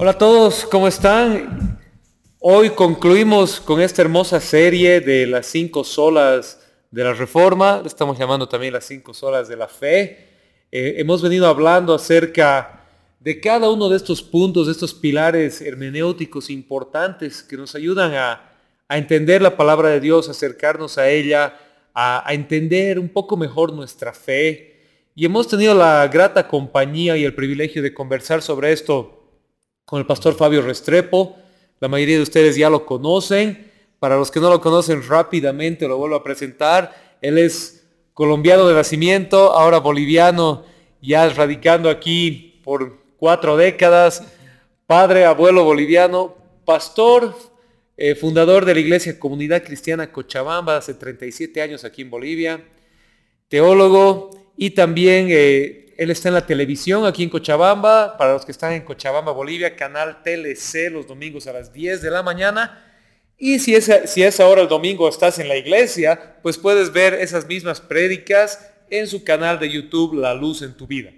Hola a todos, ¿cómo están? Hoy concluimos con esta hermosa serie de las cinco solas de la Reforma, estamos llamando también las cinco solas de la fe. Eh, hemos venido hablando acerca de cada uno de estos puntos, de estos pilares hermenéuticos importantes que nos ayudan a, entender la palabra de Dios, acercarnos a ella, a entender un poco mejor nuestra fe. Y hemos tenido la grata compañía y el privilegio de conversar sobre esto con el pastor Fabio Restrepo. La mayoría de ustedes ya lo conocen. Para los que no lo conocen rápidamente lo vuelvo a presentar. Él es colombiano de nacimiento, ahora boliviano, ya radicando aquí por cuatro décadas. Padre, abuelo boliviano, pastor, eh, fundador de la Iglesia Comunidad Cristiana Cochabamba hace 37 años aquí en Bolivia, teólogo y también eh, él está en la televisión aquí en Cochabamba, para los que están en Cochabamba, Bolivia, canal TLC los domingos a las 10 de la mañana. Y si es, si es ahora el domingo estás en la iglesia, pues puedes ver esas mismas prédicas en su canal de YouTube La Luz en tu Vida.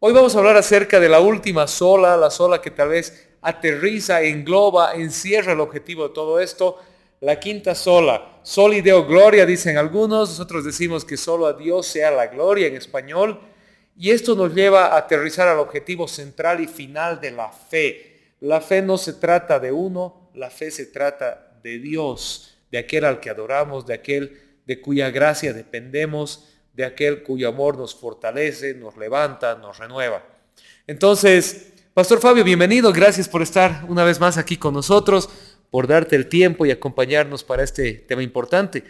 Hoy vamos a hablar acerca de la última sola, la sola que tal vez aterriza, engloba, encierra el objetivo de todo esto, la quinta sola. Sol y Deo Gloria, dicen algunos, nosotros decimos que solo a Dios sea la gloria en español. Y esto nos lleva a aterrizar al objetivo central y final de la fe. La fe no se trata de uno, la fe se trata de Dios, de aquel al que adoramos, de aquel de cuya gracia dependemos, de aquel cuyo amor nos fortalece, nos levanta, nos renueva. Entonces, Pastor Fabio, bienvenido, gracias por estar una vez más aquí con nosotros, por darte el tiempo y acompañarnos para este tema importante.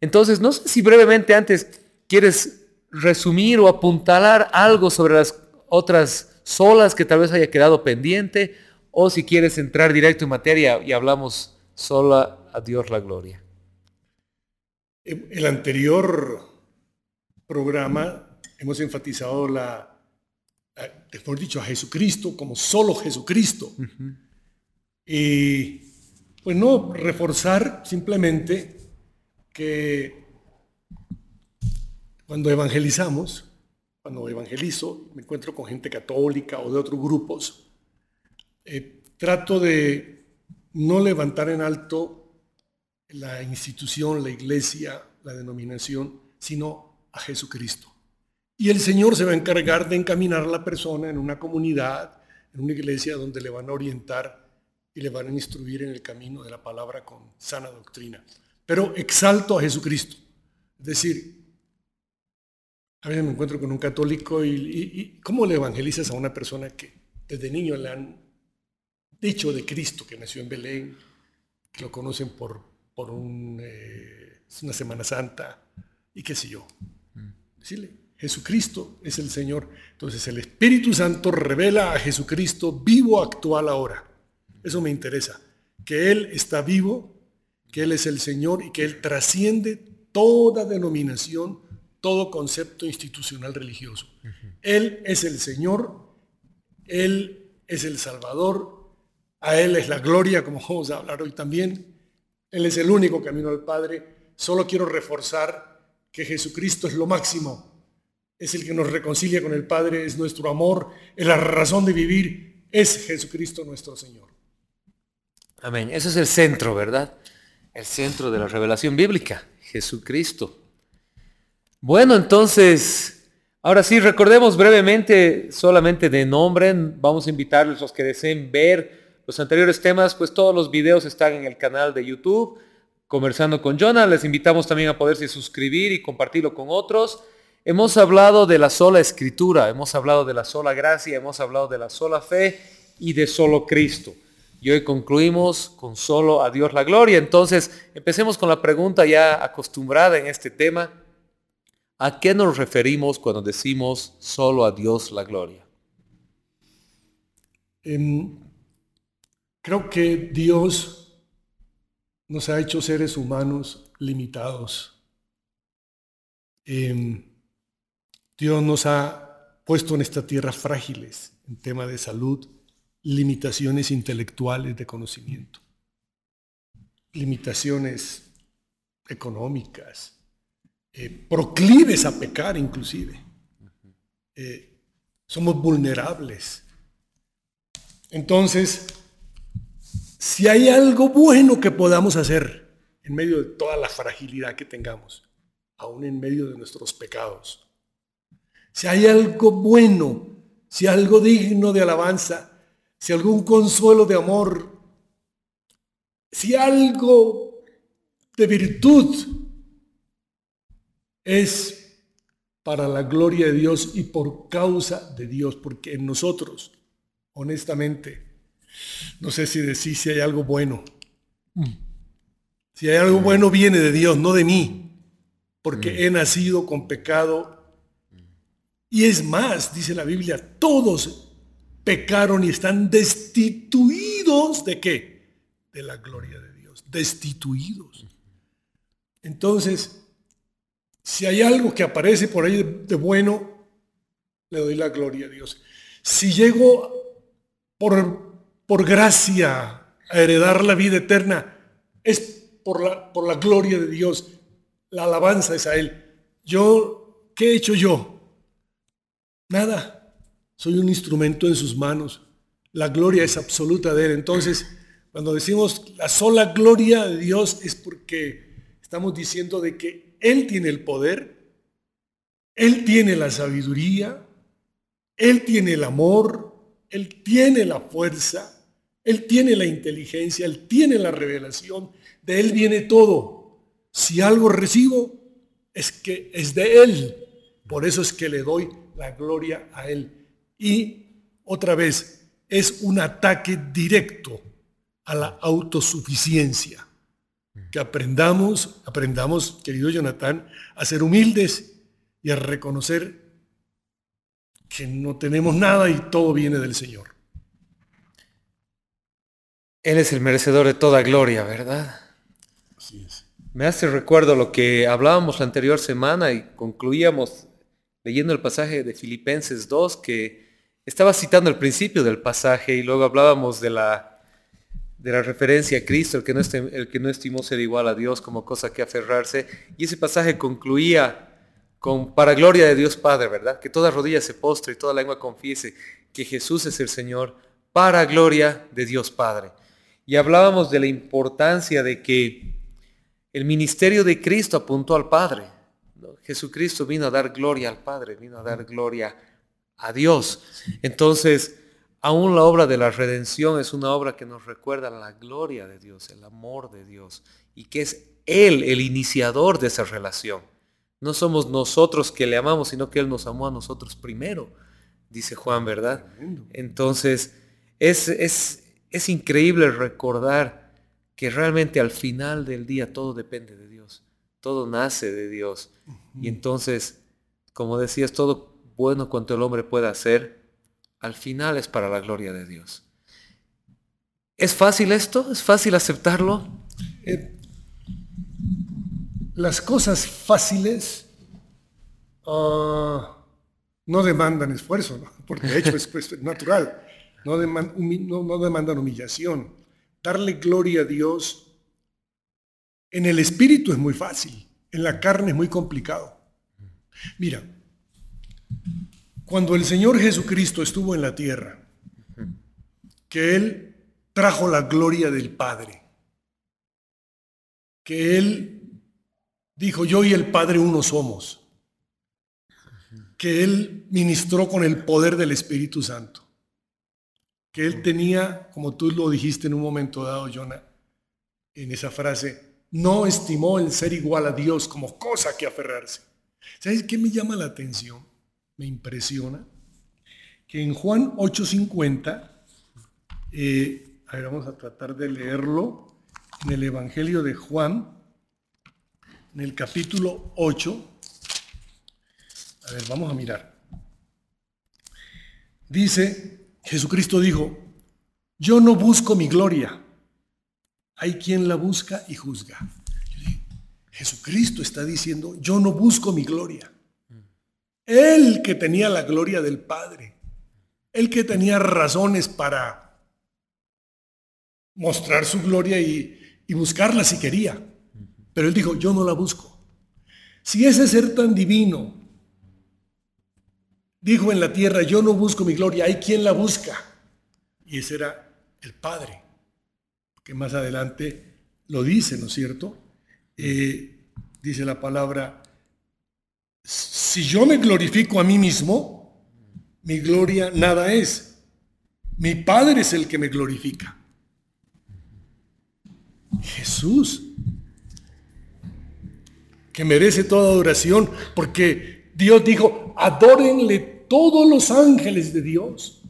Entonces, no sé si brevemente antes quieres resumir o apuntalar algo sobre las otras solas que tal vez haya quedado pendiente o si quieres entrar directo en materia y hablamos sola a Dios la gloria. El anterior programa hemos enfatizado la, mejor dicho, a Jesucristo como solo Jesucristo. Y pues no reforzar simplemente que cuando evangelizamos, cuando evangelizo, me encuentro con gente católica o de otros grupos, eh, trato de no levantar en alto la institución, la iglesia, la denominación, sino a Jesucristo. Y el Señor se va a encargar de encaminar a la persona en una comunidad, en una iglesia donde le van a orientar y le van a instruir en el camino de la palabra con sana doctrina. Pero exalto a Jesucristo. Es decir, a veces me encuentro con un católico y, ¿cómo le evangelizas a una persona que desde niño le han dicho de Cristo, que nació en Belén, que lo conocen por, por eh, una Semana Santa y qué sé yo? Decirle, Jesucristo es el Señor. Entonces el Espíritu Santo revela a Jesucristo vivo, actual ahora. Eso me interesa. Que Él está vivo, que Él es el Señor y que Él trasciende toda denominación, todo concepto institucional religioso. Él es el Señor, Él es el Salvador, a Él es la gloria, como vamos a hablar hoy también. Él es el único camino al Padre. Solo quiero reforzar que Jesucristo es lo máximo. Es el que nos reconcilia con el Padre, es nuestro amor, es la razón de vivir, es Jesucristo nuestro Señor. Amén. Ese es el centro, ¿verdad? El centro de la revelación bíblica, Jesucristo. Bueno, entonces, ahora sí, recordemos brevemente, solamente de nombre, vamos a invitarles los que deseen ver los anteriores temas, pues todos los videos están en el canal de YouTube, conversando con Jonah, les invitamos también a poderse suscribir y compartirlo con otros. Hemos hablado de la sola escritura, hemos hablado de la sola gracia, hemos hablado de la sola fe y de solo Cristo. Y hoy concluimos con solo a Dios la gloria. Entonces, empecemos con la pregunta ya acostumbrada en este tema. ¿A qué nos referimos cuando decimos solo a Dios la gloria? Em, creo que Dios nos ha hecho seres humanos limitados. Em, Dios nos ha puesto en esta tierra frágiles en tema de salud, limitaciones intelectuales de conocimiento, limitaciones económicas, eh, proclives a pecar inclusive. Eh, somos vulnerables. Entonces, si hay algo bueno que podamos hacer en medio de toda la fragilidad que tengamos, aún en medio de nuestros pecados, si hay algo bueno, si algo digno de alabanza, si algún consuelo de amor, si algo de virtud, es para la gloria de Dios y por causa de Dios, porque en nosotros, honestamente, no sé si decir si hay algo bueno. Si hay algo bueno viene de Dios, no de mí, porque he nacido con pecado. Y es más, dice la Biblia, todos pecaron y están destituidos de qué? De la gloria de Dios, destituidos. Entonces, si hay algo que aparece por ahí de, bueno, le doy la gloria a Dios. Si llego por, por gracia a heredar la vida eterna, es por la, por la gloria de Dios. La alabanza es a Él. Yo, ¿qué he hecho yo? Nada. Soy un instrumento en sus manos. La gloria es absoluta de Él. Entonces, cuando decimos la sola gloria de Dios es porque estamos diciendo de que él tiene el poder, Él tiene la sabiduría, Él tiene el amor, Él tiene la fuerza, Él tiene la inteligencia, Él tiene la revelación, de Él viene todo. Si algo recibo, es que es de Él. Por eso es que le doy la gloria a Él. Y otra vez, es un ataque directo a la autosuficiencia que aprendamos, aprendamos, querido Jonathan, a ser humildes y a reconocer que no tenemos nada y todo viene del Señor. Él es el merecedor de toda gloria, ¿verdad? Así es. Me hace recuerdo lo que hablábamos la anterior semana y concluíamos leyendo el pasaje de Filipenses 2, que estaba citando el principio del pasaje y luego hablábamos de la de la referencia a Cristo, el que, no el que no estimó ser igual a Dios como cosa que aferrarse. Y ese pasaje concluía con, para gloria de Dios Padre, ¿verdad? Que toda rodilla se postre y toda lengua confiese que Jesús es el Señor, para gloria de Dios Padre. Y hablábamos de la importancia de que el ministerio de Cristo apuntó al Padre. Jesucristo vino a dar gloria al Padre, vino a dar gloria a Dios. Entonces, Aún la obra de la redención es una obra que nos recuerda la gloria de Dios, el amor de Dios, y que es Él el iniciador de esa relación. No somos nosotros que le amamos, sino que Él nos amó a nosotros primero, dice Juan, ¿verdad? Entonces, es, es, increíble recordar que realmente al final del día todo depende de Dios, todo nace de Dios. Y entonces, como decías, todo bueno cuanto el hombre pueda hacer, al final es para la gloria de Dios. ¿Es fácil esto? ¿Es fácil aceptarlo? Eh, las cosas fáciles ah, no demandan esfuerzo, porque de hecho es pues, natural, no, no demandan humillación. Darle gloria a Dios en el espíritu es muy fácil, en la carne es muy complicado. Mira, cuando el Señor Jesucristo estuvo en la tierra, que Él trajo la gloria del Padre, que Él dijo, yo y el Padre uno somos, que Él ministró con el poder del Espíritu Santo, que Él tenía, como tú lo dijiste en un momento dado, Jonah, en esa frase, no estimó el ser igual a Dios como cosa que aferrarse. ¿Sabes qué me llama la atención? Me impresiona, que en Juan 8:50, eh, a ver, vamos a tratar de leerlo, en el Evangelio de Juan, en el capítulo 8, a ver, vamos a mirar. Dice, Jesucristo dijo, yo no busco mi gloria, hay quien la busca y juzga. Jesucristo está diciendo, yo no busco mi gloria. Él que tenía la gloria del Padre. Él que tenía razones para mostrar su gloria y, buscarla si quería. Pero él dijo, yo no la busco. Si ese ser tan divino dijo en la tierra, yo no busco mi gloria, hay quien la busca. y ese era el Padre, que más adelante lo dice, ¿no es cierto? Eh, dice la palabra, si yo me glorifico a mí mismo, mi gloria nada es. Mi Padre es el que me glorifica. Jesús, que merece toda adoración, porque Dios dijo, adórenle todos los ángeles de Dios.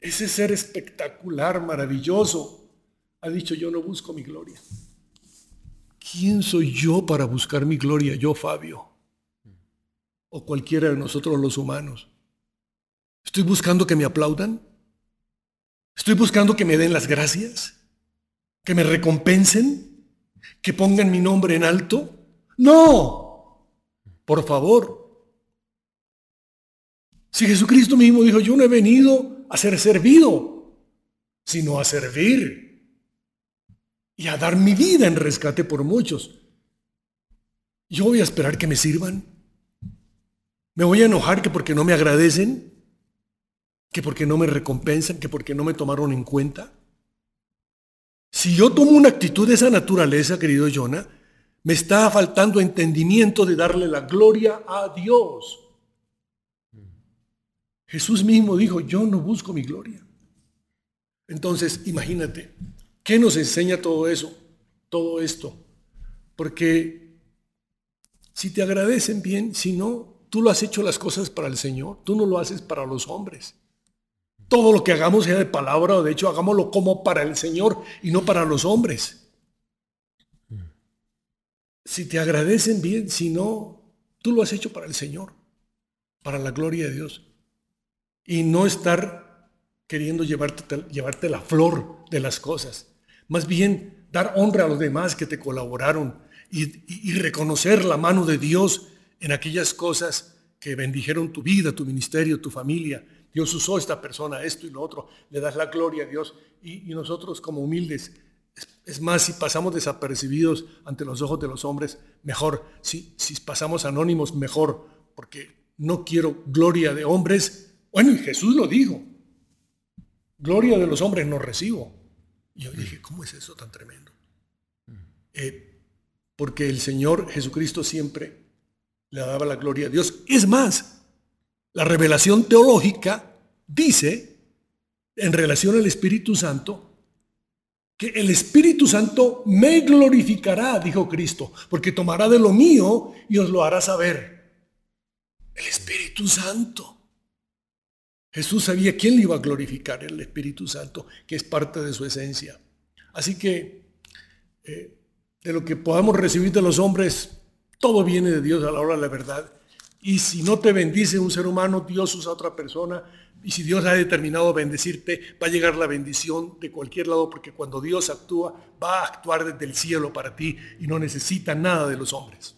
Ese ser espectacular, maravilloso, ha dicho, yo no busco mi gloria. ¿Quién soy yo para buscar mi gloria? Yo, Fabio. O cualquiera de nosotros los humanos. ¿Estoy buscando que me aplaudan? ¿Estoy buscando que me den las gracias? ¿Que me recompensen? ¿Que pongan mi nombre en alto? No. Por favor. Si Jesucristo mismo dijo, yo no he venido a ser servido, sino a servir y a dar mi vida en rescate por muchos. Yo voy a esperar que me sirvan. Me voy a enojar que porque no me agradecen, que porque no me recompensan, que porque no me tomaron en cuenta. Si yo tomo una actitud de esa naturaleza, querido Jonah, me está faltando entendimiento de darle la gloria a Dios. Jesús mismo dijo, yo no busco mi gloria. Entonces, imagínate, ¿Qué nos enseña todo eso? Todo esto. Porque si te agradecen bien, si no, tú lo has hecho las cosas para el Señor, tú no lo haces para los hombres. Todo lo que hagamos sea de palabra o de hecho hagámoslo como para el Señor y no para los hombres. Si te agradecen bien, si no, tú lo has hecho para el Señor, para la gloria de Dios. Y no estar queriendo llevarte, llevarte la flor de las cosas. Más bien, dar honra a los demás que te colaboraron y, reconocer la mano de Dios en aquellas cosas que bendijeron tu vida, tu ministerio, tu familia. Dios usó esta persona, esto y lo otro. Le das la gloria a Dios. Y, nosotros como humildes, es, más, si pasamos desapercibidos ante los ojos de los hombres, mejor. Si pasamos anónimos, mejor. Porque no quiero gloria de hombres. Bueno, y Jesús lo dijo. Gloria de los hombres no recibo. Yo dije, ¿cómo es eso tan tremendo? Eh, porque el Señor Jesucristo siempre le daba la gloria a Dios. Es más, la revelación teológica dice, en relación al Espíritu Santo, que el Espíritu Santo me glorificará, dijo Cristo, porque tomará de lo mío y os lo hará saber. El Espíritu Santo. Jesús sabía quién le iba a glorificar, el Espíritu Santo, que es parte de su esencia. Así que eh, de lo que podamos recibir de los hombres, todo viene de Dios a la hora de la verdad. Y si no te bendice un ser humano, Dios usa a otra persona. Y si Dios ha determinado bendecirte, va a llegar la bendición de cualquier lado, porque cuando Dios actúa, va a actuar desde el cielo para ti y no necesita nada de los hombres.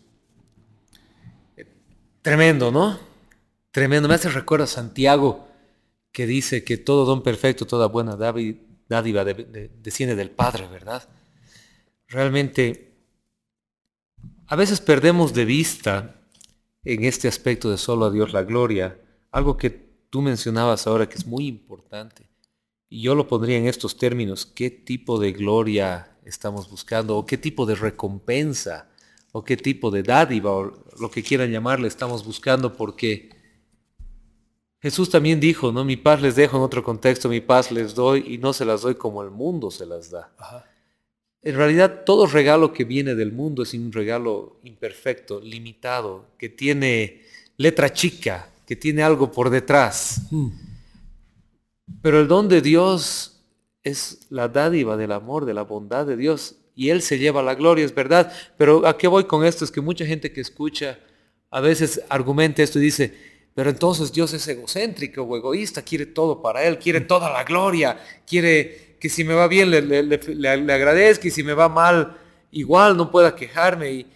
Tremendo, ¿no? Tremendo. Me hace recuerdo a Santiago que dice que todo don perfecto, toda buena dádiva desciende del Padre, ¿verdad? Realmente, a veces perdemos de vista en este aspecto de solo a Dios la gloria, algo que tú mencionabas ahora que es muy importante. Y yo lo pondría en estos términos, ¿qué tipo de gloria estamos buscando? ¿O qué tipo de recompensa? ¿O qué tipo de dádiva? O lo que quieran llamarle estamos buscando porque Jesús también dijo, ¿no? Mi paz les dejo en otro contexto, mi paz les doy y no se las doy como el mundo se las da. En realidad, todo regalo que viene del mundo es un regalo imperfecto, limitado, que tiene letra chica, que tiene algo por detrás. Hmm. Pero el don de Dios es la dádiva del amor, de la bondad de Dios. Y Él se lleva la gloria, es verdad. Pero ¿a qué voy con esto? Es que mucha gente que escucha a veces argumenta esto y dice, pero entonces Dios es egocéntrico o egoísta, quiere todo para Él, quiere toda la gloria, quiere que si me va bien le, agradezca y si me va mal igual no pueda quejarme. Y,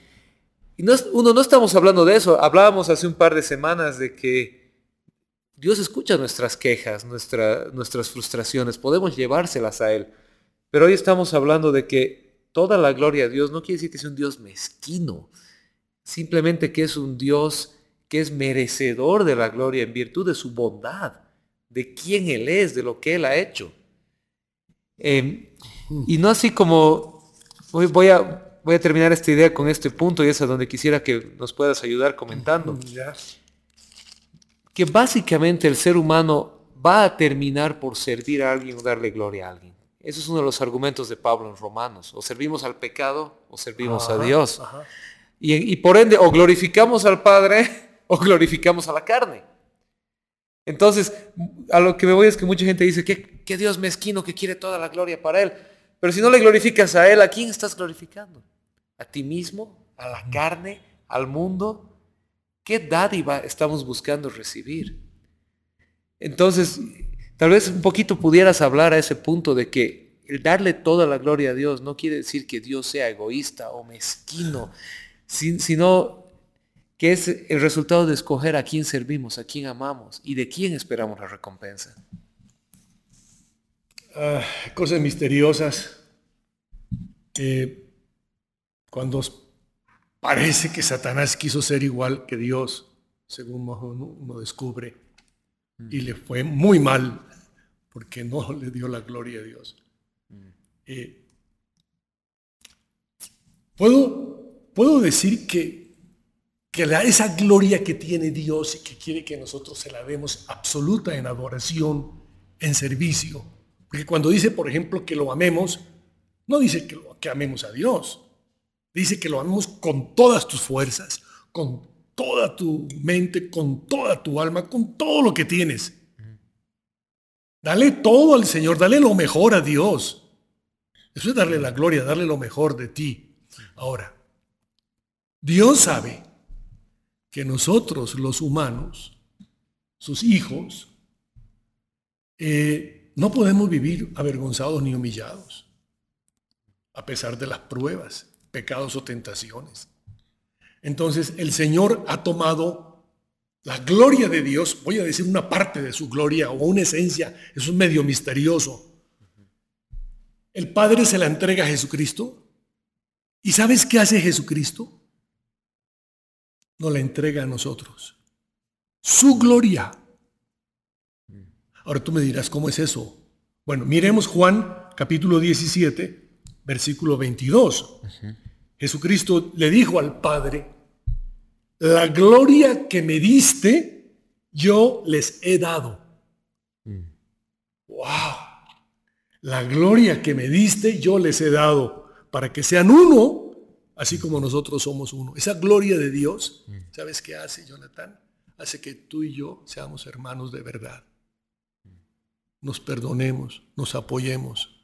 no, uno no estamos hablando de eso, hablábamos hace un par de semanas de que Dios escucha nuestras quejas, nuestras frustraciones, podemos llevárselas a Él. Pero hoy estamos hablando de que toda la gloria a Dios no quiere decir que sea un Dios mezquino, simplemente que es un Dios que es merecedor de la gloria en virtud de su bondad, de quién Él es, de lo que Él ha hecho. Em, y no así como, voy, a, voy a terminar esta idea con este punto y es a donde quisiera que nos puedas ayudar comentando. Que básicamente el ser humano va a terminar por servir a alguien o darle gloria a alguien. Ese es uno de los argumentos de Pablo en Romanos. O servimos al pecado o servimos a Dios. Y, por ende, o glorificamos al Padre o glorificamos a la carne. Entonces, a lo que me voy es que mucha gente dice que, que Dios mezquino que quiere toda la gloria para Él. Pero si no le glorificas a Él, ¿a quién estás glorificando? ¿A ti mismo? ¿A la carne? ¿Al mundo? ¿Qué dádiva estamos buscando recibir? Entonces, tal vez un poquito pudieras hablar a ese punto de que el darle toda la gloria a Dios no quiere decir que Dios sea egoísta o mezquino, sino que es el resultado de escoger a quién servimos, a quién amamos y de quién esperamos la recompensa. Ah, cosas misteriosas. cuando parece que Satanás quiso ser igual que Dios, según uno descubre, y le fue muy mal porque no le dio la gloria a Dios. Eh, puedo, puedo decir que, que esa gloria que tiene Dios y que quiere que nosotros se la demos absoluta en adoración, en servicio. Porque cuando dice, por ejemplo, que lo amemos, no dice que, que amemos a Dios. Dice que lo amemos con todas tus fuerzas, con toda tu mente, con toda tu alma, con todo lo que tienes. Dale todo al Señor, dale lo mejor a Dios. Eso es darle la gloria, darle lo mejor de ti. Ahora, Dios sabe que nosotros los humanos, sus hijos, eh, no podemos vivir avergonzados ni humillados, a pesar de las pruebas, pecados o tentaciones. Entonces el Señor ha tomado la gloria de Dios, voy a decir una parte de su gloria o una esencia, es un medio misterioso. El Padre se la entrega a Jesucristo. ¿Y sabes qué hace Jesucristo? No la entrega a nosotros. Su gloria. Ahora tú me dirás, ¿cómo es eso? Bueno, miremos Juan capítulo 17, versículo 22. Jesucristo le dijo al Padre, la gloria que me diste, yo les he dado. ¡Wow! La gloria que me diste, yo les he dado, para que sean uno, así como nosotros somos uno. Esa gloria de Dios, ¿sabes qué hace, Jonathan? Hace que tú y yo seamos hermanos de verdad. Nos perdonemos, nos apoyemos,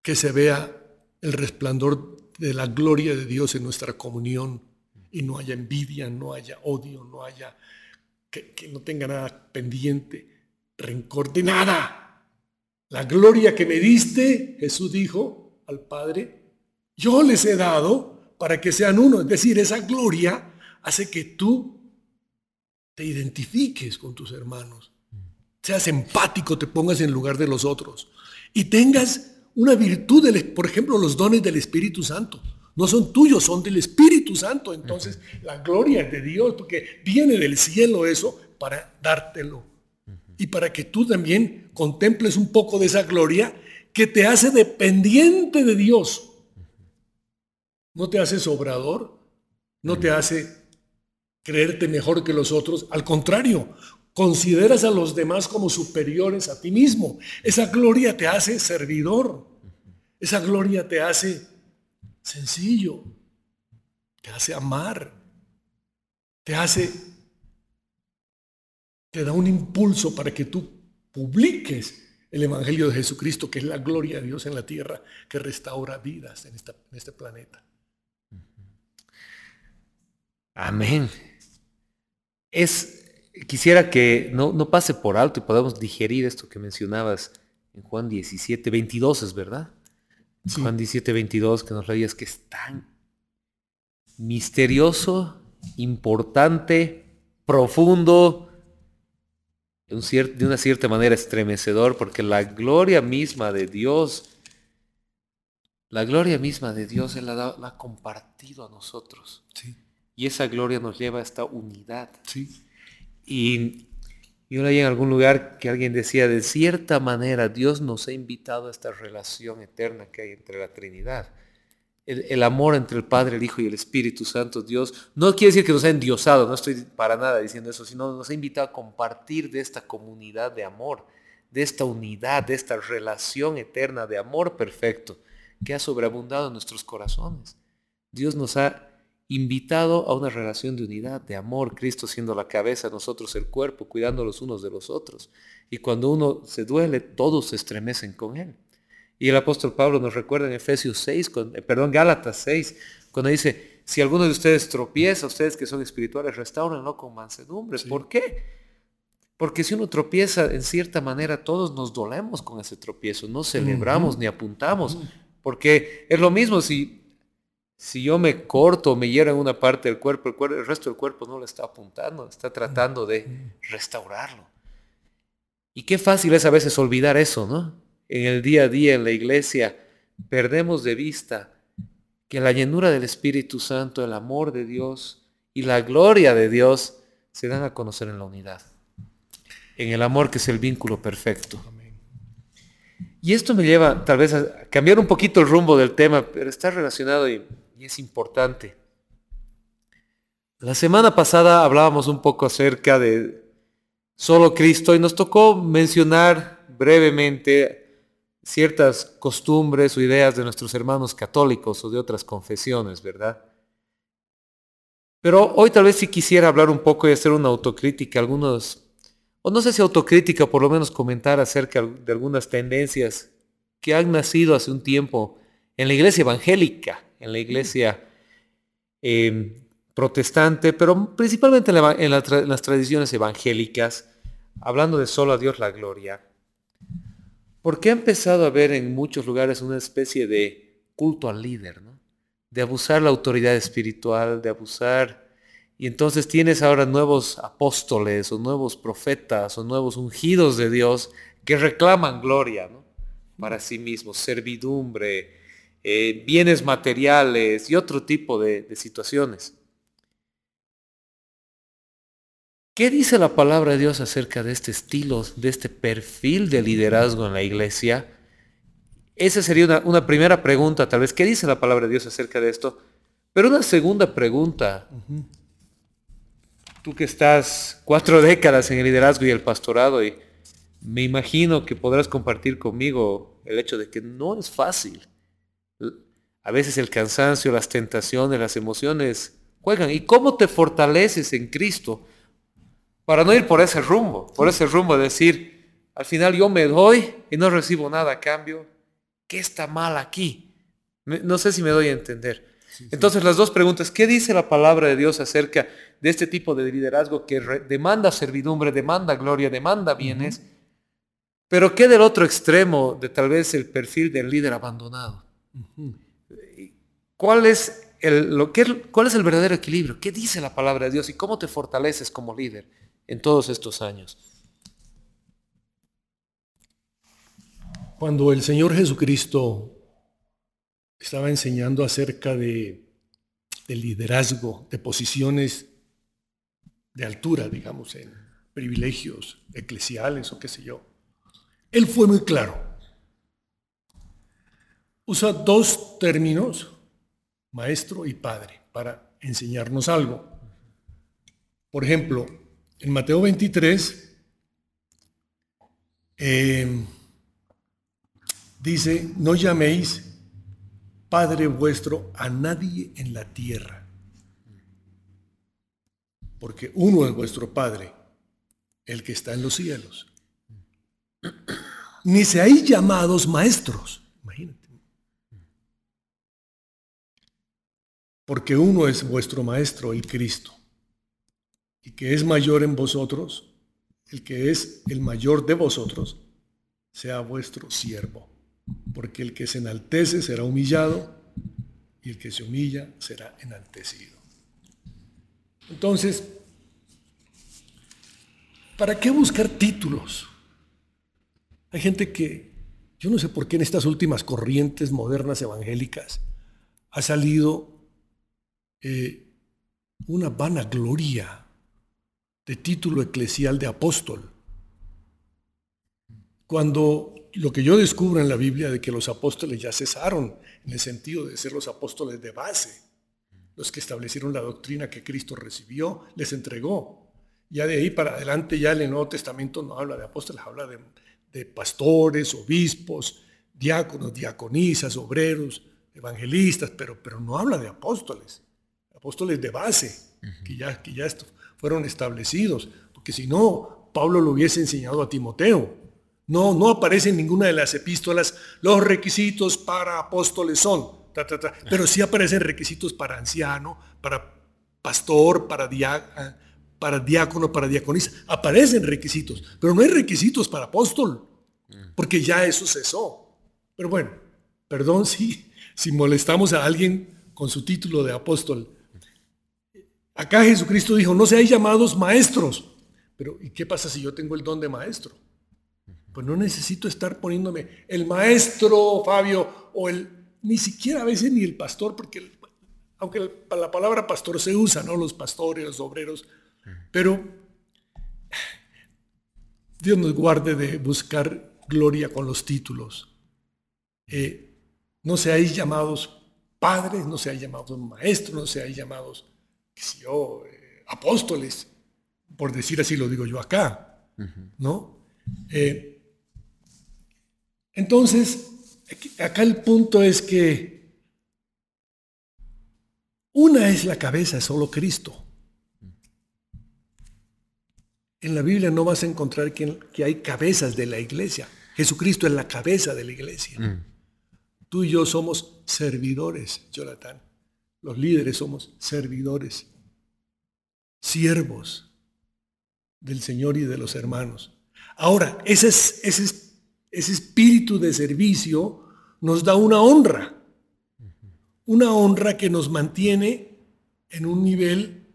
que se vea el resplandor de la gloria de Dios en nuestra comunión y no haya envidia, no haya odio, no haya que, no tenga nada pendiente, rencor de nada. La gloria que me diste, Jesús dijo al Padre, yo les he dado para que sean uno. Es decir, esa gloria hace que tú te identifiques con tus hermanos, seas empático, te pongas en lugar de los otros y tengas una virtud, por ejemplo, los dones del Espíritu Santo. No son tuyos, son del Espíritu Santo. Entonces, la gloria es de Dios, porque viene del cielo eso para dártelo. Y para que tú también contemples un poco de esa gloria que te hace dependiente de Dios. No te hace sobrador, no te hace creerte mejor que los otros. Al contrario, Consideras a los demás como superiores a ti mismo. Esa gloria te hace servidor. Esa gloria te hace sencillo. Te hace amar. Te hace, te da un impulso para que tú publiques el Evangelio de Jesucristo, que es la gloria de Dios en la tierra, que restaura vidas en, en este planeta. Amén. Es quisiera que no, pase por alto y podamos digerir esto que mencionabas en Juan 17, 22, es verdad. Juan 17, 22, que nos leías que es tan misterioso, importante, profundo, de una cierta manera estremecedor, porque la gloria misma de Dios, la gloria misma de Dios, Él la, ha compartido a nosotros. Y esa gloria nos lleva a esta unidad. Sí. Y, Yo leí en algún lugar que alguien decía, de cierta manera Dios nos ha invitado a esta relación eterna que hay entre la Trinidad. El, amor entre el Padre, el Hijo y el Espíritu Santo, Dios, no quiere decir que nos ha endiosado, no estoy para nada diciendo eso, sino nos ha invitado a compartir de esta comunidad de amor, de esta unidad, de esta relación eterna de amor perfecto que ha sobreabundado en nuestros corazones. Dios nos ha invitado a una relación de unidad, de amor, Cristo siendo la cabeza, nosotros el cuerpo, cuidando los unos de los otros. Y cuando uno se duele, todos se estremecen con él. Y el apóstol Pablo nos recuerda en Efesios 6, eh, perdón, Gálatas 6, cuando dice, si alguno de ustedes tropieza, ustedes que son espirituales, restaurenlo con mansedumbre. ¿Por qué? Porque si uno tropieza, en cierta manera, todos nos dolemos con ese tropiezo, no celebramos ni apuntamos, porque es lo mismo si si yo me corto, me hiero en una parte del cuerpo, el, resto del cuerpo no lo está apuntando, está tratando de restaurarlo. Y qué fácil es a veces olvidar eso, ¿no? En el día a día, en la iglesia, perdemos de vista que la llenura del Espíritu Santo, el amor de Dios y la gloria de Dios se dan a conocer en la unidad, en el amor que es el vínculo perfecto. Y esto me lleva tal vez a cambiar un poquito el rumbo del tema, pero está relacionado y y es importante. La semana pasada hablábamos un poco acerca de solo Cristo y nos tocó mencionar brevemente ciertas costumbres o ideas de nuestros hermanos católicos o de otras confesiones, ¿verdad? Pero hoy tal vez sí quisiera hablar un poco y hacer una autocrítica, algunos, o no sé si autocrítica, por lo menos comentar acerca de algunas tendencias que han nacido hace un tiempo en la iglesia evangélica en la iglesia em, protestante, pero principalmente en, las tradiciones evangélicas, hablando de solo a Dios la gloria. Porque ha empezado a haber en muchos lugares una especie de culto al líder, ¿no? de abusar la autoridad espiritual, de abusar... Y entonces tienes ahora nuevos apóstoles o nuevos profetas o nuevos ungidos de Dios que reclaman gloria ¿no? para sí mismos, servidumbre, eh, bienes materiales y otro tipo de, de situaciones. ¿Qué dice la palabra de Dios acerca de este estilo, de este perfil de liderazgo en la iglesia? Esa sería una, primera pregunta, tal vez. ¿Qué dice la palabra de Dios acerca de esto? Pero una segunda pregunta. Tú que estás cuatro décadas en el liderazgo y el pastorado, y me imagino que podrás compartir conmigo el hecho de que no es fácil. A veces el cansancio, las tentaciones, las emociones juegan. ¿Y cómo te fortaleces en Cristo para no ir por ese rumbo? Por ese rumbo de decir, al final yo me doy y no recibo nada a cambio. ¿Qué está mal aquí? No sé si me doy a entender. Entonces las dos preguntas, ¿qué dice la palabra de Dios acerca de este tipo de liderazgo que demanda servidumbre, demanda gloria, demanda bienes? Pero ¿qué del otro extremo de tal vez el perfil del líder abandonado? ¿Cuál es, el, ¿Cuál es el verdadero equilibrio? ¿Qué dice la palabra de Dios y cómo te fortaleces como líder en todos estos años? Cuando el Señor Jesucristo estaba enseñando acerca de, de liderazgo, de posiciones de altura, digamos, en privilegios eclesiales o qué sé yo, Él fue muy claro. Usa dos términos maestro y padre, para enseñarnos algo. Por ejemplo, en Mateo 23 em, dice, no llaméis Padre vuestro a nadie en la tierra, porque uno es vuestro Padre, el que está en los cielos. Ni seáis llamados maestros, imagínate. Porque uno es vuestro Maestro, el Cristo, y que es mayor en vosotros, el que es el mayor de vosotros, sea vuestro siervo, porque el que se enaltece será humillado, y el que se humilla será enaltecido. Entonces, ¿para qué buscar títulos? Hay gente que, yo no sé por qué en estas últimas corrientes modernas evangélicas ha salido eh, una vanagloria de título eclesial de apóstol cuando lo que yo descubro en la Biblia de que los apóstoles ya cesaron en el sentido de ser los apóstoles de base, los que establecieron la doctrina que Cristo recibió, les entregó. Ya de ahí para adelante, ya el Nuevo Testamento no habla de apóstoles, habla de, de pastores, obispos, diáconos, diaconisas, obreros, evangelistas, pero, pero no habla de apóstoles, apóstoles de base, que ya, que ya fueron establecidos, porque si no, Pablo lo hubiese enseñado a Timoteo. No, no aparece en ninguna de las epístolas los requisitos para apóstoles son, pero sí aparecen requisitos para anciano, para pastor, para, para diácono, para diaconisa. Aparecen requisitos, pero no hay requisitos para apóstol, porque ya eso cesó. Pero bueno, perdón si, si molestamos a alguien con su título de apóstol. Acá Jesucristo dijo, no seáis llamados maestros. Pero ¿y qué pasa si yo tengo el don de maestro? Pues no necesito estar poniéndome el maestro Fabio o el, ni siquiera a veces ni el pastor, porque aunque la palabra pastor se usa, ¿no? Los pastores, los obreros, pero Dios nos guarde de buscar gloria con los títulos. Eh, no seáis llamados padres, no seáis llamados maestros, no seáis llamados, qué sé yo, eh, apóstoles, por decir así lo digo yo acá, ¿no? Eh, entonces, acá el punto es que una es la cabeza, solo Cristo. En la Biblia no vas a encontrar que, que hay cabezas de la iglesia. Jesucristo es la cabeza de la iglesia. Mm. Tú y yo somos servidores, Jonathan. Los líderes somos servidores, siervos del Señor y de los hermanos. Ahora, ese, ese, ese espíritu de servicio nos da una honra, una honra que nos mantiene en un nivel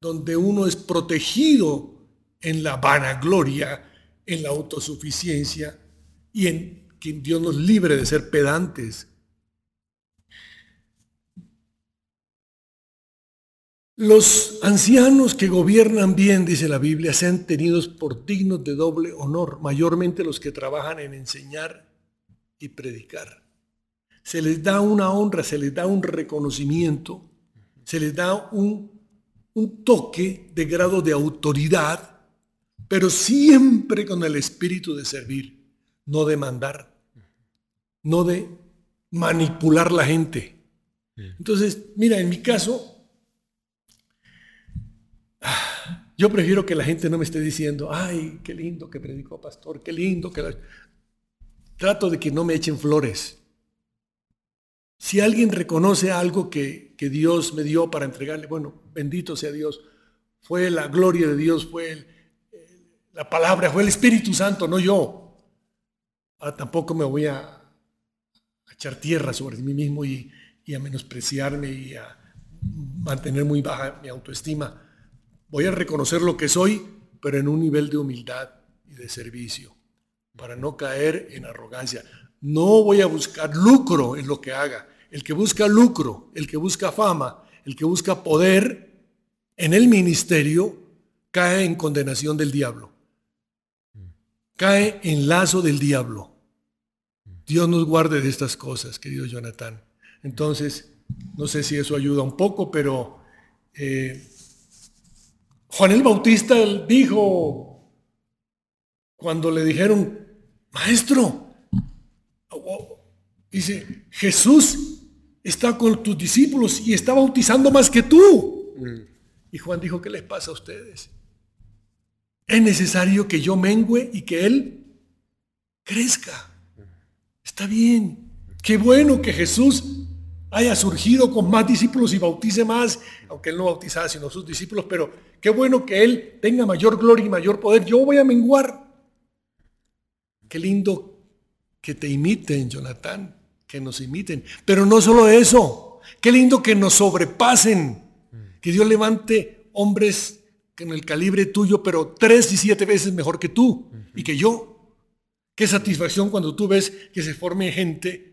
donde uno es protegido en la vanagloria, en la autosuficiencia y en que Dios nos libre de ser pedantes. Los ancianos que gobiernan bien, dice la Biblia, sean tenidos por dignos de doble honor, mayormente los que trabajan en enseñar y predicar. Se les da una honra, se les da un reconocimiento, se les da un, un toque de grado de autoridad, pero siempre con el espíritu de servir no de mandar, no de manipular la gente. Entonces, mira, en mi caso, yo prefiero que la gente no me esté diciendo, ay, qué lindo que predicó pastor, qué lindo que... Trato de que no me echen flores. Si alguien reconoce algo que, que Dios me dio para entregarle, bueno, bendito sea Dios, fue la gloria de Dios, fue la palabra, fue el Espíritu Santo, no yo. Ahora tampoco me voy a, echar tierra sobre mí mismo y, a menospreciarme y a mantener muy baja mi autoestima. Voy a reconocer lo que soy, pero en un nivel de humildad y de servicio, para no caer en arrogancia. No voy a buscar lucro en lo que haga. El que busca lucro, el que busca fama, el que busca poder en el ministerio, cae en condenación del diablo cae en lazo del diablo. Dios nos guarde de estas cosas, querido Jonathan. Entonces, no sé si eso ayuda un poco, pero eh, Juan el Bautista dijo, cuando le dijeron, maestro, dice, Jesús está con tus discípulos y está bautizando más que tú. Mm. Y Juan dijo, ¿qué les pasa a ustedes? Es necesario que yo mengüe y que Él crezca. Está bien. Qué bueno que Jesús haya surgido con más discípulos y bautice más, aunque Él no bautizaba sino sus discípulos, pero qué bueno que Él tenga mayor gloria y mayor poder. Yo voy a menguar. Qué lindo que te imiten, Jonathan, que nos imiten. Pero no solo eso, qué lindo que nos sobrepasen, que Dios levante hombres en el calibre tuyo, pero tres y siete veces mejor que tú y que yo. Qué satisfacción cuando tú ves que se forme gente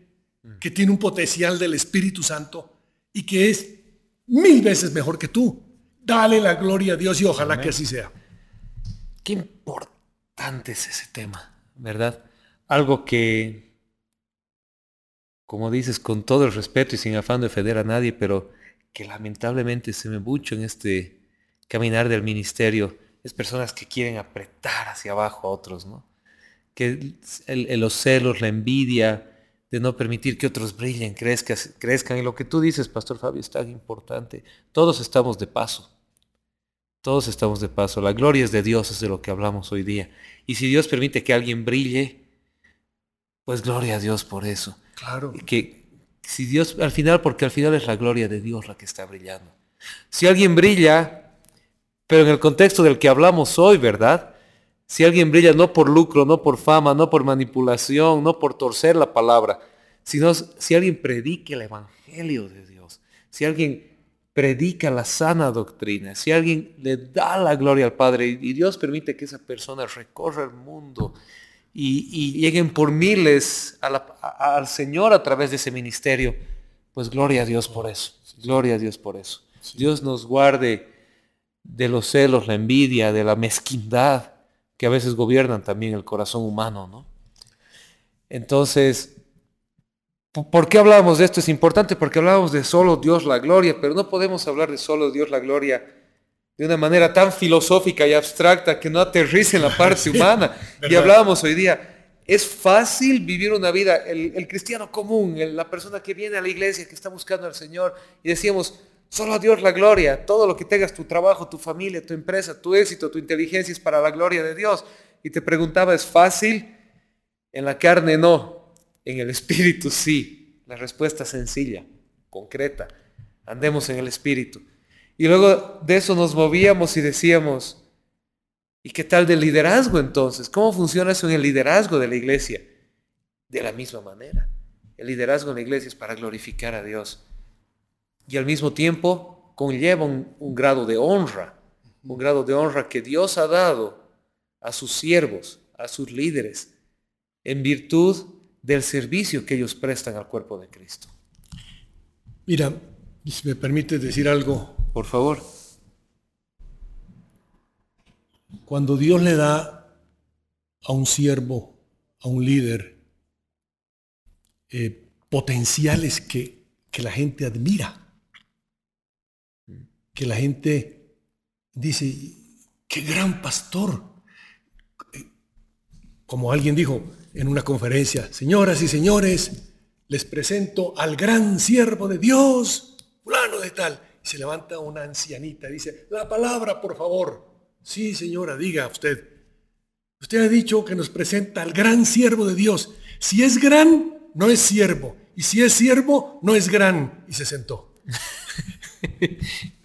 que tiene un potencial del Espíritu Santo y que es mil veces mejor que tú. Dale la gloria a Dios y ojalá que así sea. Qué importante es ese tema. ¿verdad? Algo que, como dices, con todo el respeto y sin afán de ofender a nadie, pero que lamentablemente se me mucho en este caminar del ministerio, es personas que quieren apretar hacia abajo a otros, ¿no? Que los celos, la envidia, de no permitir que otros brillen, crezcan, crezcan. Y lo que tú dices, Pastor Fabio, es tan importante. Todos estamos de paso. Todos estamos de paso. La gloria es de Dios, es de lo que hablamos hoy día. Y si Dios permite que alguien brille, pues gloria a Dios por eso. Claro. Que si Dios, al final, porque al final es la gloria de Dios la que está brillando. Si alguien brilla, pero en el contexto del que hablamos hoy, ¿verdad? Si alguien brilla no por lucro, no por fama, no por manipulación, no por torcer la palabra, sino si alguien predica el Evangelio de Dios, si alguien predica la sana doctrina, si alguien le da la gloria al Padre y Dios permite que esa persona recorra el mundo y, lleguen por miles al Señor a través de ese ministerio, pues gloria a Dios por eso, gloria a Dios por eso. Dios nos guarde de los celos, la envidia, de la mezquindad que a veces gobiernan también el corazón humano, ¿no? Entonces, ¿por qué hablamos de esto? Es importante porque hablamos de solo Dios la gloria, pero no podemos hablar de solo Dios la gloria de una manera tan filosófica y abstracta que no aterrice en la parte humana. Y hablábamos hoy día, es fácil vivir una vida, el, el cristiano común, la persona que viene a la iglesia, que está buscando al Señor, y decíamos, Solo a Dios la gloria. Todo lo que tengas, tu trabajo, tu familia, tu empresa, tu éxito, tu inteligencia es para la gloria de Dios. Y te preguntaba, ¿es fácil? En la carne no, en el espíritu sí. La respuesta sencilla, concreta. Andemos en el espíritu. Y luego de eso nos movíamos y decíamos, ¿y qué tal del liderazgo entonces? ¿Cómo funciona eso en el liderazgo de la iglesia? De la misma manera. El liderazgo en la iglesia es para glorificar a Dios y al mismo tiempo conlleva un, grado de honra, un grado de honra que Dios ha dado a sus siervos, a sus líderes, en virtud del servicio que ellos prestan al cuerpo de Cristo. Mira, si me permite decir algo. Por favor. Cuando Dios le da a un siervo, a un líder, eh, potenciales que, que la gente admira, que la gente dice, qué gran pastor. Como alguien dijo en una conferencia, señoras y señores, les presento al gran siervo de Dios, fulano de tal. Y se levanta una ancianita y dice, la palabra, por favor. Sí, señora, diga usted. Usted ha dicho que nos presenta al gran siervo de Dios. Si es gran, no es siervo. Y si es siervo, no es gran. Y se sentó.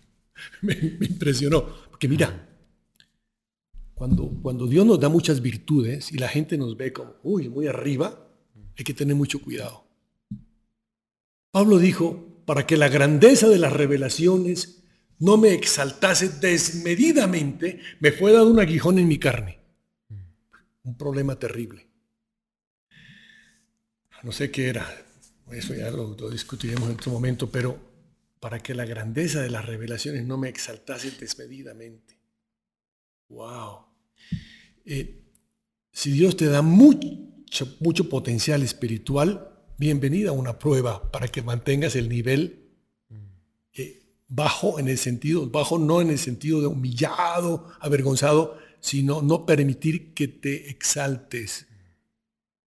me, impresionó. Porque mira, cuando, cuando Dios nos da muchas virtudes y la gente nos ve como, uy, muy arriba, hay que tener mucho cuidado. Pablo dijo, para que la grandeza de las revelaciones no me exaltase desmedidamente, me fue dado un aguijón en mi carne. Un problema terrible. No sé qué era, eso ya lo, lo discutiremos en otro momento, pero para que la grandeza de las revelaciones no me exaltase desmedidamente. ¡Wow! Eh, si Dios te da mucho, mucho potencial espiritual, bienvenida a una prueba para que mantengas el nivel eh, bajo en el sentido, bajo no en el sentido de humillado, avergonzado, sino no permitir que te exaltes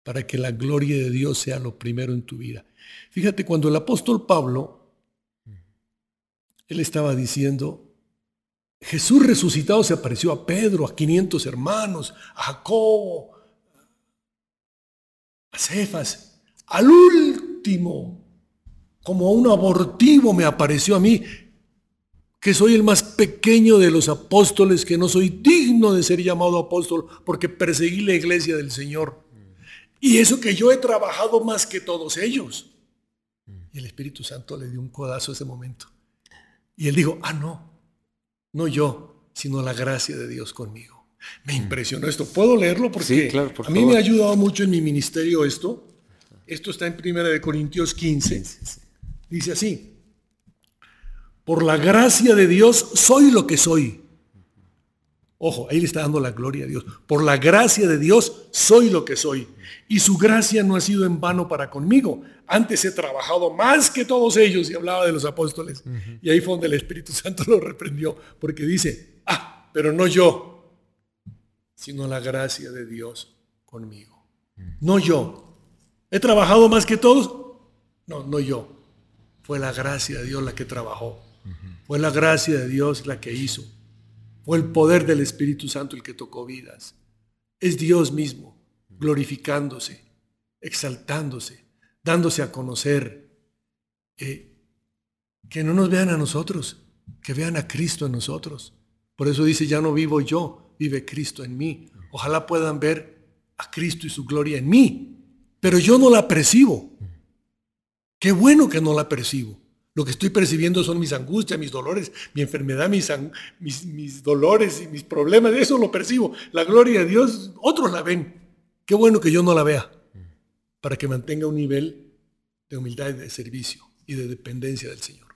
para que la gloria de Dios sea lo primero en tu vida. Fíjate, cuando el apóstol Pablo él estaba diciendo, Jesús resucitado se apareció a Pedro, a 500 hermanos, a Jacobo, a Cefas, al último, como a un abortivo me apareció a mí, que soy el más pequeño de los apóstoles, que no soy digno de ser llamado apóstol porque perseguí la iglesia del Señor. Y eso que yo he trabajado más que todos ellos. Y el Espíritu Santo le dio un codazo ese momento. Y él dijo, ah, no, no yo, sino la gracia de Dios conmigo. Me mm. impresionó esto. ¿Puedo leerlo? Porque a mí me ha ayudado mucho en mi ministerio esto. Esto está en 1 Corintios 15. Dice así, por la gracia de Dios soy lo que soy. Ojo, ahí le está dando la gloria a Dios. Por la gracia de Dios soy lo que soy. Y su gracia no ha sido en vano para conmigo. Antes he trabajado más que todos ellos y hablaba de los apóstoles. Y ahí fue donde el Espíritu Santo lo reprendió. Porque dice, ah, pero no yo, sino la gracia de Dios conmigo. No yo. ¿He trabajado más que todos? No, no yo. Fue la gracia de Dios la que trabajó. Fue la gracia de Dios la que hizo. Fue el poder del Espíritu Santo el que tocó vidas. Es Dios mismo, glorificándose, exaltándose, dándose a conocer. que no nos vean a nosotros, que vean a Cristo en nosotros. Por eso dice, ya no vivo yo, vive Cristo en mí. Ojalá puedan ver a Cristo y su gloria en mí, pero yo no la percibo. Qué bueno que no la percibo. Lo que estoy percibiendo son mis angustias, mis dolores, mi enfermedad, mis, mis, dolores y mis problemas. Eso lo percibo. La gloria de Dios, otros la ven. Qué bueno que yo no la vea. Para que mantenga un nivel de humildad y de servicio y de dependencia del Señor.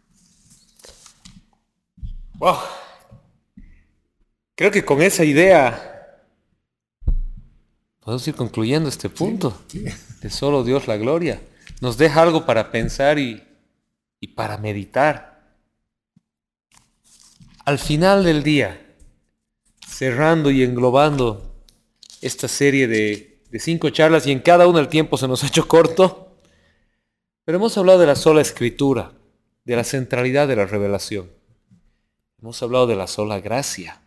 Wow. Creo que con esa idea podemos ir concluyendo este punto. De solo Dios la gloria. Nos deja algo para pensar y y para meditar. Al final del día, cerrando y englobando esta serie de, cinco charlas y en cada una el tiempo se nos ha hecho corto, pero hemos hablado de la sola escritura, de la centralidad de la revelación. Hemos hablado de la sola gracia,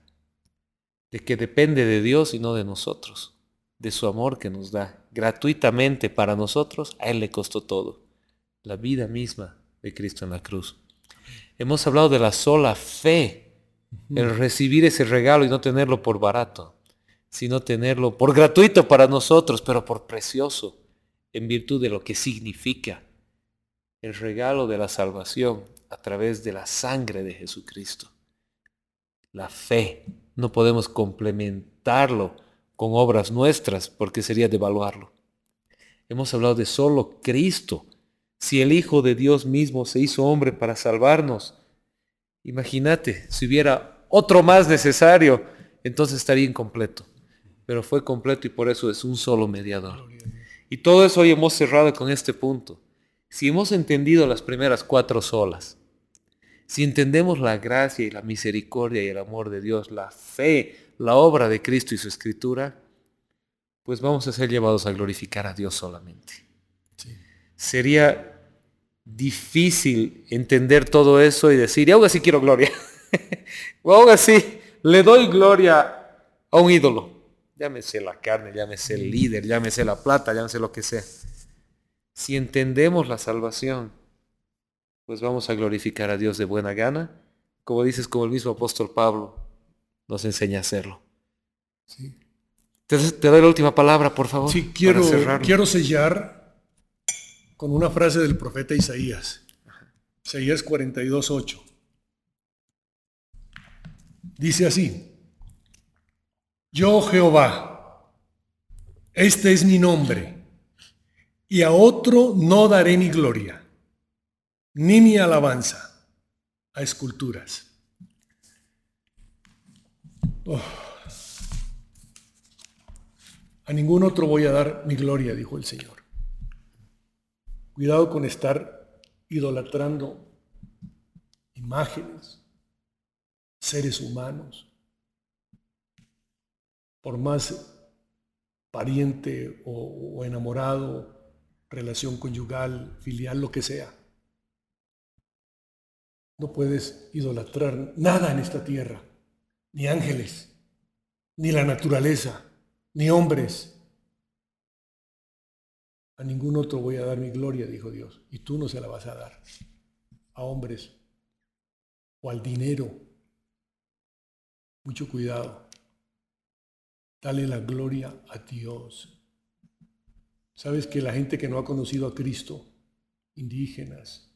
de que depende de Dios y no de nosotros, de su amor que nos da gratuitamente para nosotros, a Él le costó todo, la vida misma de Cristo en la cruz. Hemos hablado de la sola fe, el recibir ese regalo y no tenerlo por barato, sino tenerlo por gratuito para nosotros, pero por precioso, en virtud de lo que significa el regalo de la salvación a través de la sangre de Jesucristo. La fe, no podemos complementarlo con obras nuestras porque sería devaluarlo. Hemos hablado de solo Cristo, si el Hijo de Dios mismo se hizo hombre para salvarnos, imagínate, si hubiera otro más necesario, entonces estaría incompleto. Pero fue completo y por eso es un solo mediador. Y todo eso hoy hemos cerrado con este punto. Si hemos entendido las primeras cuatro solas, si entendemos la gracia y la misericordia y el amor de Dios, la fe, la obra de Cristo y su escritura, pues vamos a ser llevados a glorificar a Dios solamente sería difícil entender todo eso y decir, y aún así quiero gloria. o aún así le doy gloria a un ídolo. Llámese la carne, llámese el líder, llámese la plata, llámese lo que sea. Si entendemos la salvación, pues vamos a glorificar a Dios de buena gana, como dices, como el mismo apóstol Pablo nos enseña a hacerlo. Te, doy la última palabra, por favor. Sí, quiero, quiero sellar con una frase del profeta Isaías. Isaías 42.8. Dice así, yo Jehová, este es mi nombre, y a otro no daré mi gloria, ni mi alabanza a esculturas. A ningún otro voy a dar mi gloria, dijo el Señor. Cuidado con estar idolatrando imágenes, seres humanos, por más pariente o, enamorado, relación conyugal, filial, lo que sea. No puedes idolatrar nada en esta tierra, ni ángeles, ni la naturaleza, ni hombres, a ningún otro voy a dar mi gloria, dijo Dios, y tú no se la vas a dar a hombres o al dinero. Mucho cuidado. Dale la gloria a Dios. Sabes que la gente que no ha conocido a Cristo, indígenas,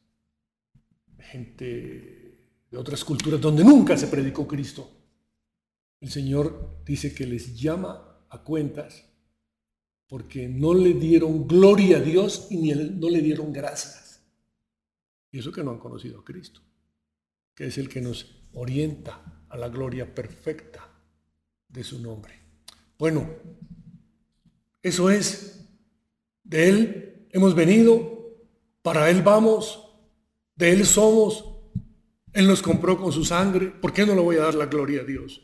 gente de otras culturas donde nunca se predicó Cristo, el Señor dice que les llama a cuentas porque no le dieron gloria a Dios y ni no le dieron gracias. Y eso que no han conocido a Cristo, que es el que nos orienta a la gloria perfecta de su nombre. Bueno, eso es. De Él hemos venido, para Él vamos, de Él somos. Él nos compró con su sangre. ¿Por qué no le voy a dar la gloria a Dios?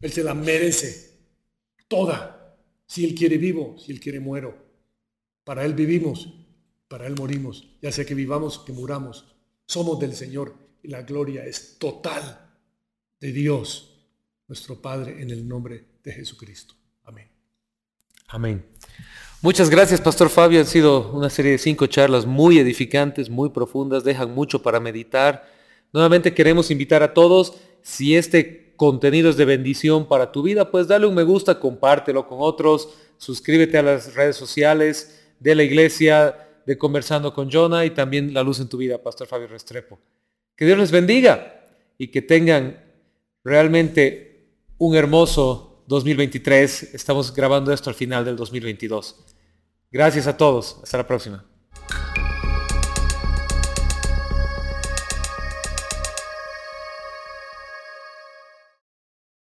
Él se la merece toda. Si Él quiere vivo, si Él quiere muero. Para Él vivimos, para Él morimos. Ya sea que vivamos que muramos. Somos del Señor y la gloria es total de Dios, nuestro Padre, en el nombre de Jesucristo. Amén. Amén. Muchas gracias, Pastor Fabio. Han sido una serie de cinco charlas muy edificantes, muy profundas, dejan mucho para meditar. Nuevamente queremos invitar a todos, si este contenido es de bendición para tu vida, pues dale un me gusta, compártelo con otros, suscríbete a las redes sociales de la iglesia, de Conversando con Jonah y también La Luz en tu Vida, Pastor Fabio Restrepo. Que Dios les bendiga y que tengan realmente un hermoso 2023. Estamos grabando esto al final del 2022. Gracias a todos. Hasta la próxima.